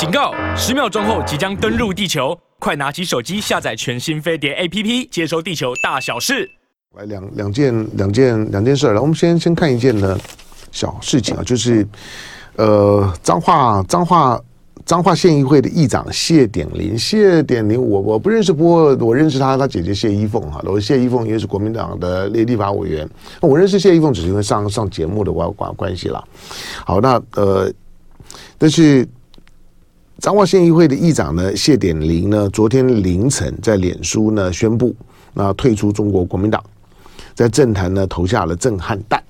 警告！十秒钟后即将登陆地球，快拿起手机下载全新飞碟 APP，接收地球大小事。来两两件两件两件事儿，来，我们先先看一件呢小事情啊，就是呃彰化彰化彰化县议会的议长谢典林，谢典林我我不认识，不过我认识他他姐姐谢依凤哈，我谢依凤因为是国民党的立立法委员，我认识谢依凤只是因为上上节目的关关关系了。好，那呃，但是彰化县议会的议长呢谢典林呢，昨天凌晨在脸书呢宣布，那退出中国国民党。在政坛呢投下了震撼弹，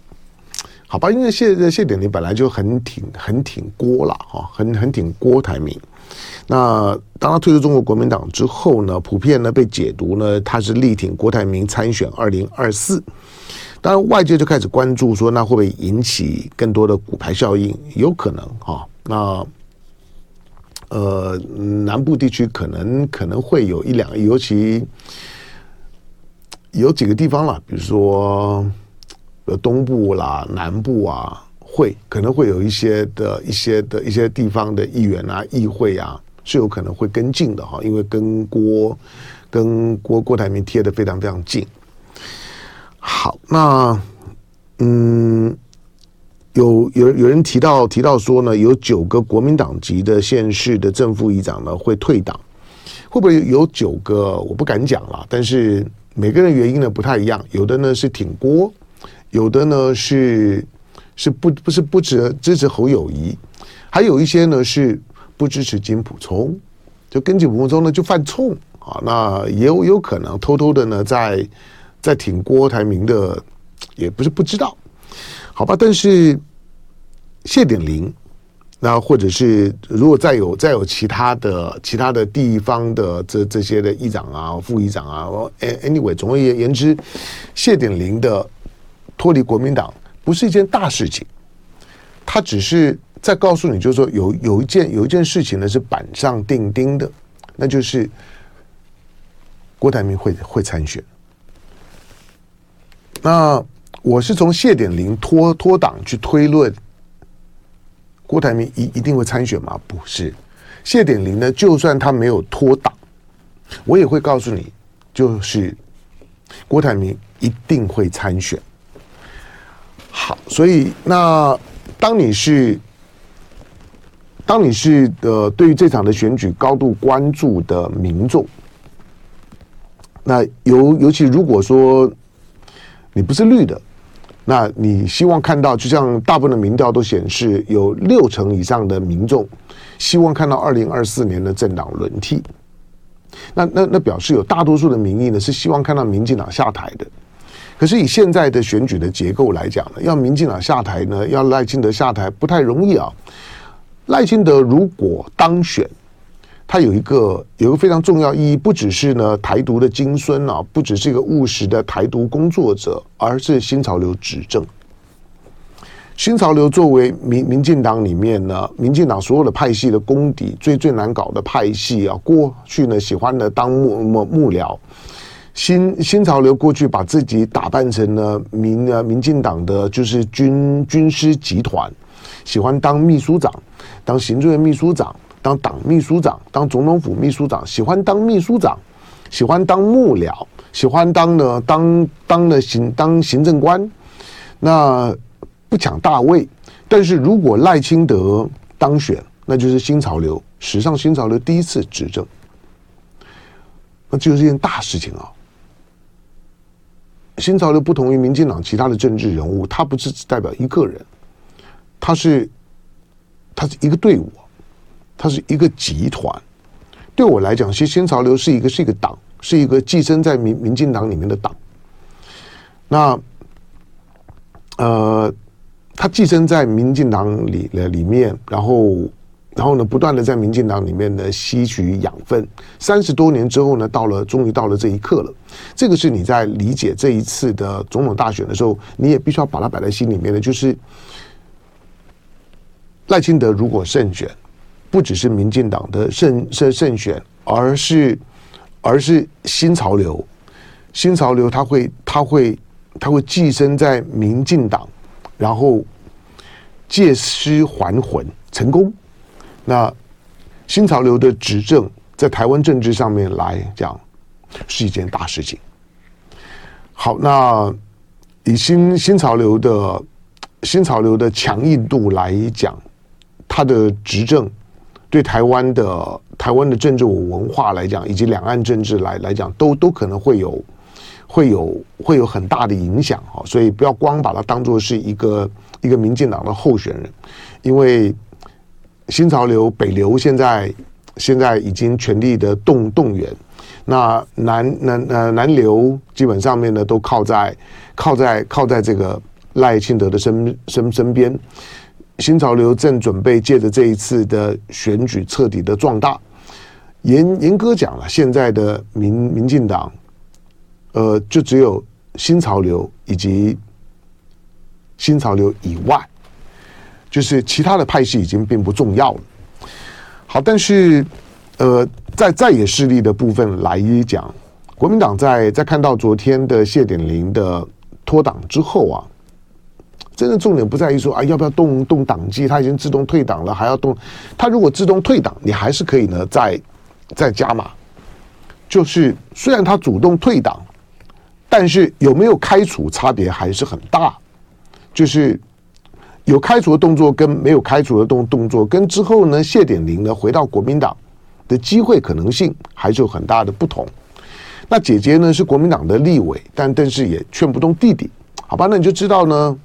好吧，因为谢谢典林本来就很挺很挺郭了哈，很很挺郭台铭。那当他退出中国国民党之后呢，普遍呢被解读呢他是力挺郭台铭参选二零二四。当然外界就开始关注说，那会不会引起更多的骨牌效应？有可能哈。那呃南部地区可能可能会有一两个，尤其。有几个地方了，比如说东部啦、南部啊，会可能会有一些的一些的一些地方的议员啊、议会啊，是有可能会跟进的哈，因为跟郭跟郭郭台铭贴的非常非常近。好，那嗯，有有有人提到提到说呢，有九个国民党籍的县市的正副议长呢会退党，会不会有九个？我不敢讲了，但是。每个人原因呢不太一样，有的呢是挺郭，有的呢是是不不是不支支持侯友谊，还有一些呢是不支持金普聪，就跟金普聪呢就犯冲啊，那也有有可能偷偷的呢在在挺郭台铭的，也不是不知道，好吧，但是谢典林。那或者是如果再有再有其他的其他的地方的这这些的议长啊、副议长啊，anyway，总而言之，谢典林的脱离国民党不是一件大事情，他只是在告诉你，就是说有有一件有一件事情呢是板上钉钉的，那就是郭台铭会会参选。那我是从谢典林脱脱党去推论。郭台铭一一定会参选吗？不是，谢典林呢？就算他没有脱党，我也会告诉你，就是郭台铭一定会参选。好，所以那当你是当你是呃对于这场的选举高度关注的民众，那尤尤其如果说你不是绿的。那你希望看到，就像大部分的民调都显示，有六成以上的民众希望看到二零二四年的政党轮替。那那那表示有大多数的民意呢是希望看到民进党下台的。可是以现在的选举的结构来讲呢，要民进党下台呢，要赖清德下台不太容易啊。赖清德如果当选，他有一个有一个非常重要意义，不只是呢台独的金孙啊，不只是一个务实的台独工作者，而是新潮流执政。新潮流作为民民进党里面呢，民进党所有的派系的功底，最最难搞的派系啊，过去呢喜欢呢当幕幕幕僚，新新潮流过去把自己打扮成呢民啊民进党的就是军军师集团，喜欢当秘书长，当行政院秘书长。当党秘书长，当总统府秘书长，喜欢当秘书长，喜欢当幕僚，喜欢当呢当当的行当行政官，那不抢大位。但是如果赖清德当选，那就是新潮流史上新潮流第一次执政，那就是件大事情啊。新潮流不同于民进党其他的政治人物，他不是只代表一个人，他是他是一个队伍。它是一个集团，对我来讲，其实新潮流是一个是一个党，是一个寄生在民民进党里面的党。那呃，它寄生在民进党里了里面，然后然后呢，不断的在民进党里面呢吸取养分。三十多年之后呢，到了终于到了这一刻了。这个是你在理解这一次的总统大选的时候，你也必须要把它摆在心里面的，就是赖清德如果胜选。不只是民进党的胜胜胜选，而是而是新潮流，新潮流它会它会它会寄生在民进党，然后借尸还魂成功。那新潮流的执政在台湾政治上面来讲是一件大事情。好，那以新新潮流的新潮流的强硬度来讲，他的执政对台湾的台湾的政治文化来讲，以及两岸政治来来讲，都都可能会有。会有会有很大的影响哈，所以不要光把它当做是一个一个民进党的候选人，因为新潮流北流现在现在已经全力的动动员，那南南呃南流基本上面呢都靠在靠在靠在这个赖清德的身身身边，新潮流正准备借着这一次的选举彻底的壮大，严严格讲了，现在的民民进党。呃，就只有新潮流以及新潮流以外，就是其他的派系已经并不重要了。好，但是呃，在在野势力的部分来讲，国民党在在看到昨天的谢点林的脱党之后啊，真的重点不在于说啊要不要动动党纪，他已经自动退党了，还要动。他如果自动退党，你还是可以呢，再再加码。就是虽然他主动退党。但是有没有开除差别还是很大，就是有开除的动作跟没有开除的动动作，跟之后呢谢点林呢回到国民党的机会可能性还是有很大的不同。那姐姐呢是国民党的立委，但但是也劝不动弟弟，好吧？那你就知道呢，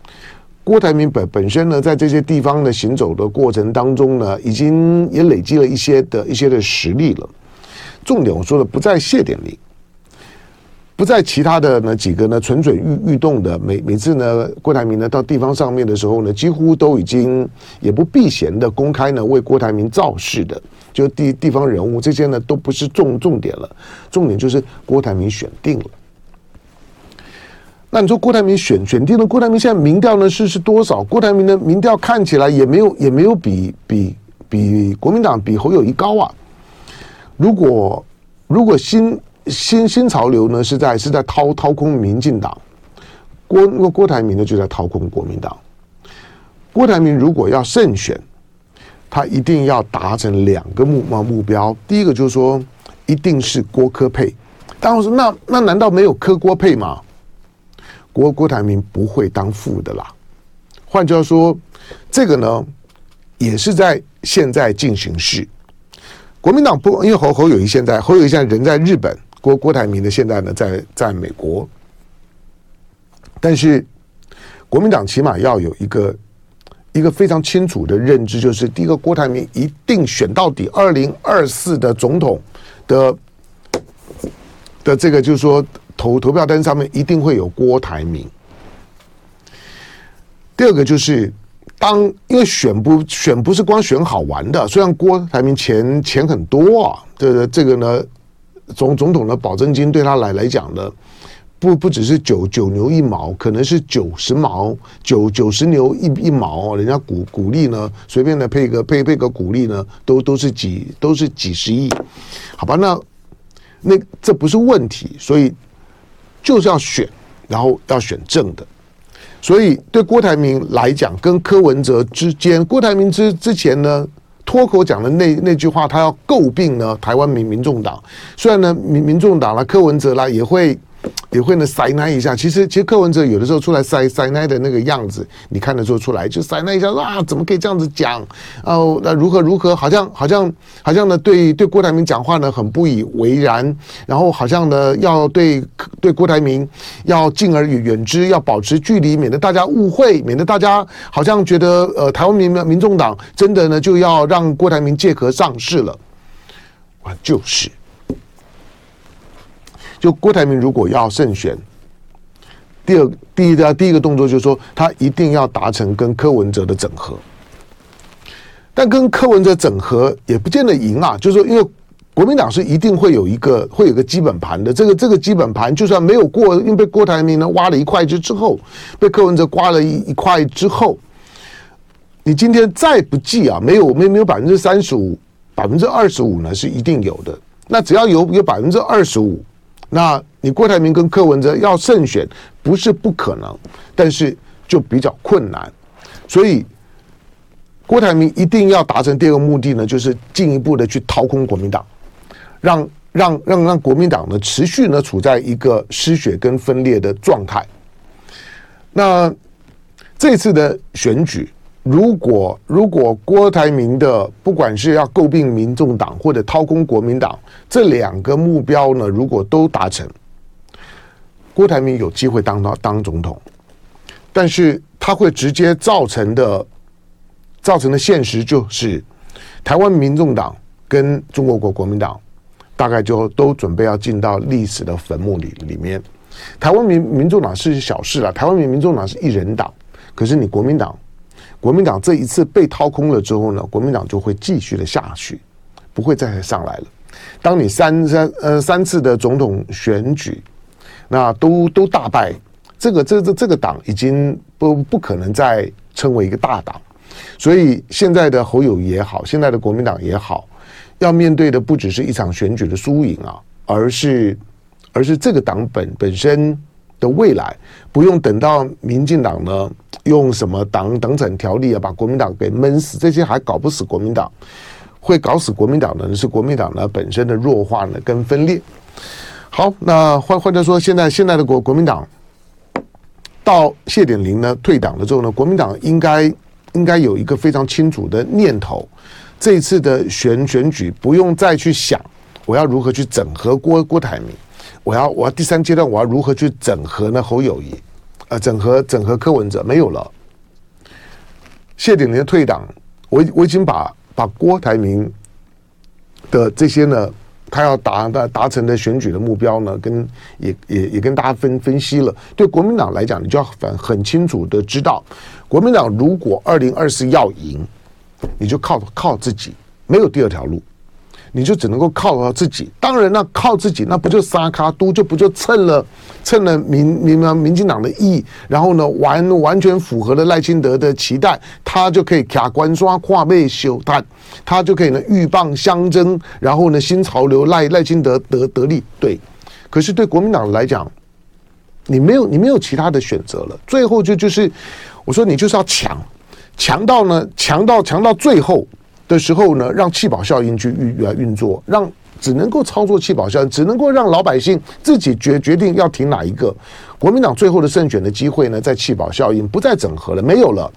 郭台铭本本身呢在这些地方的行走的过程当中呢，已经也累积了一些的一些的实力了。重点我说的不在谢点林。不在其他的那几个呢，蠢蠢欲欲动的，每每次呢，郭台铭呢到地方上面的时候呢，几乎都已经也不避嫌的公开呢为郭台铭造势的，就地地方人物这些呢都不是重重点了，重点就是郭台铭选定了。那你说郭台铭选选定了，郭台铭现在民调呢是是多少？郭台铭的民调看起来也没有也没有比比比国民党比侯友谊高啊。如果如果新新新潮流呢是在是在掏掏空民进党，郭郭郭台铭呢就在掏空国民党。郭台铭如果要胜选，他一定要达成两个目目目标。第一个就是说，一定是郭科配。但我说那那难道没有科郭配吗？郭郭台铭不会当副的啦。换句话说，这个呢也是在现在进行式。国民党不因为侯侯友谊现在侯友谊现在人在日本。郭郭台铭呢，现在呢，在在美国，但是国民党起码要有一个一个非常清楚的认知，就是第一个，郭台铭一定选到底，二零二四的总统的的这个，就是说投投票单上面一定会有郭台铭。第二个就是当因为选不选不是光选好玩的，虽然郭台铭钱钱很多啊，这个这个呢。总总统的保证金对他来来讲呢，不不只是九九牛一毛，可能是九十毛，九九十牛一一毛，人家股股利呢，随便的配个配配个股利呢，都都是几都是几十亿，好吧？那那这不是问题，所以就是要选，然后要选正的。所以对郭台铭来讲，跟柯文哲之间，郭台铭之之前呢。脱口讲的那那句话，他要诟病呢，台湾民民众党，虽然呢民民众党啦，柯文哲啦也会也会呢塞奶一下。其实其实柯文哲有的时候出来塞塞奶的那个样子，你看得出出来，就塞奶一下啊，怎么可以这样子讲？哦，那如何如何？好像好像好像呢，对对郭台铭讲话呢很不以为然，然后好像呢要对对郭台铭要敬而远之，要保持距离，免得大家误会，免得大家好像觉得呃台湾民民众党真的呢就要让郭台铭借壳上市了。啊，就是。就郭台铭如果要胜选，第二、第一个、第一个动作就是说，他一定要达成跟柯文哲的整合。但跟柯文哲整合也不见得赢啊，就是说，因为国民党是一定会有一个会有个基本盘的。这个这个基本盘就算没有过，因为被郭台铭呢挖了一块之之后，被柯文哲刮了一一块之后，你今天再不济啊，没有没没有百分之三十五、百分之二十五呢是一定有的。那只要有有百分之二十五。那你郭台铭跟柯文哲要胜选不是不可能，但是就比较困难。所以郭台铭一定要达成第二个目的呢，就是进一步的去掏空国民党，让让让让国民党呢持续呢处在一个失血跟分裂的状态。那这次的选举，如果如果郭台铭的不管是要诟病民众党或者掏空国民党这两个目标呢，如果都达成，郭台铭有机会当到当总统，但是他会直接造成的。造成的现实就是，台湾民众党跟中国国国民党大概就都准备要进到历史的坟墓里里面。台湾民民众党是小事了，台湾民民众党是一人党，可是你国民党，国民党这一次被掏空了之后呢，国民党就会继续的下去，不会再上来了。当你三三呃三次的总统选举，那都都大败，这个这这这个党已经不不可能再称为一个大党。所以现在的侯友也好，现在的国民党也好，要面对的不只是一场选举的输赢啊，而是而是这个党本本身的未来，不用等到民进党呢用什么党党产条例啊把国民党给闷死，这些还搞不死国民党，会搞死国民党的是国民党呢本身的弱化呢跟分裂。好，那换换句说，现在现在的国国民党到谢点玲呢退党了之后呢，国民党应该。应该有一个非常清楚的念头，这一次的选选举不用再去想我要如何去整合郭郭台铭，我要我要第三阶段我要如何去整合呢？侯友谊，呃整合整合柯文哲没有了，谢点玲的退党，我我已经把把郭台铭的这些呢，他要达达达成的选举的目标呢，跟也也也跟大家分分析了，对国民党来讲，你就要很很清楚的知道。国民党如果二零二四要赢，你就靠靠自己，没有第二条路，你就只能够靠靠自己。当然，那靠自己，那不就撒卡都，就不就蹭了蹭了民民民民进党的意，然后呢，完完全符合了赖清德的期待，他就可以卡关刷跨背修他，他就可以呢鹬蚌相争，然后呢新潮流赖赖清德得得利。对，可是对国民党来讲，你没有你没有其他的选择了，最后就就是。我说你就是要强，强到呢，强到强到最后的时候呢，让弃保效应去运来运作，让只能够操作弃保效应，只能够让老百姓自己决决定要挺哪一个。国民党最后的胜选的机会呢，在弃保效应不再整合了，没有了。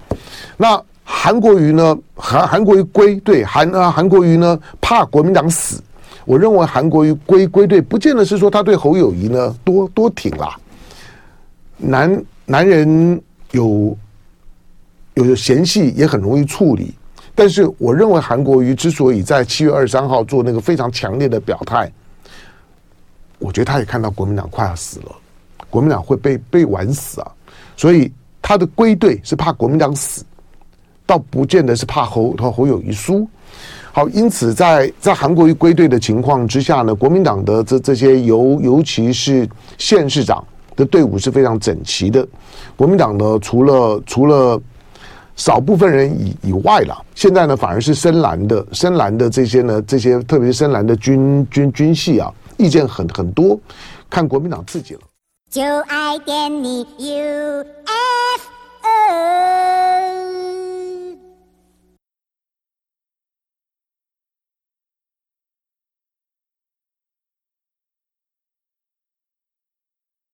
那韩国瑜呢？韩韩国瑜归队，韩啊韩国瑜呢怕国民党死。我认为韩国瑜归归队，不见得是说他对侯友谊呢多多挺啦。男男人有。有嫌隙也很容易处理，但是我认为韩国瑜之所以在七月二十三号做那个非常强烈的表态，我觉得他也看到国民党快要死了，国民党会被被玩死啊，所以他的归队是怕国民党死，倒不见得是怕侯他侯友宜输。好，因此在在韩国瑜归队的情况之下呢，国民党的这这些尤尤其是县市长的队伍是非常整齐的。国民党呢，除了除了少部分人以以外了，现在呢反而是深蓝的深蓝的这些呢这些特别是深蓝的军军军系啊，意见很很多，看国民党自己了。就爱点你 U F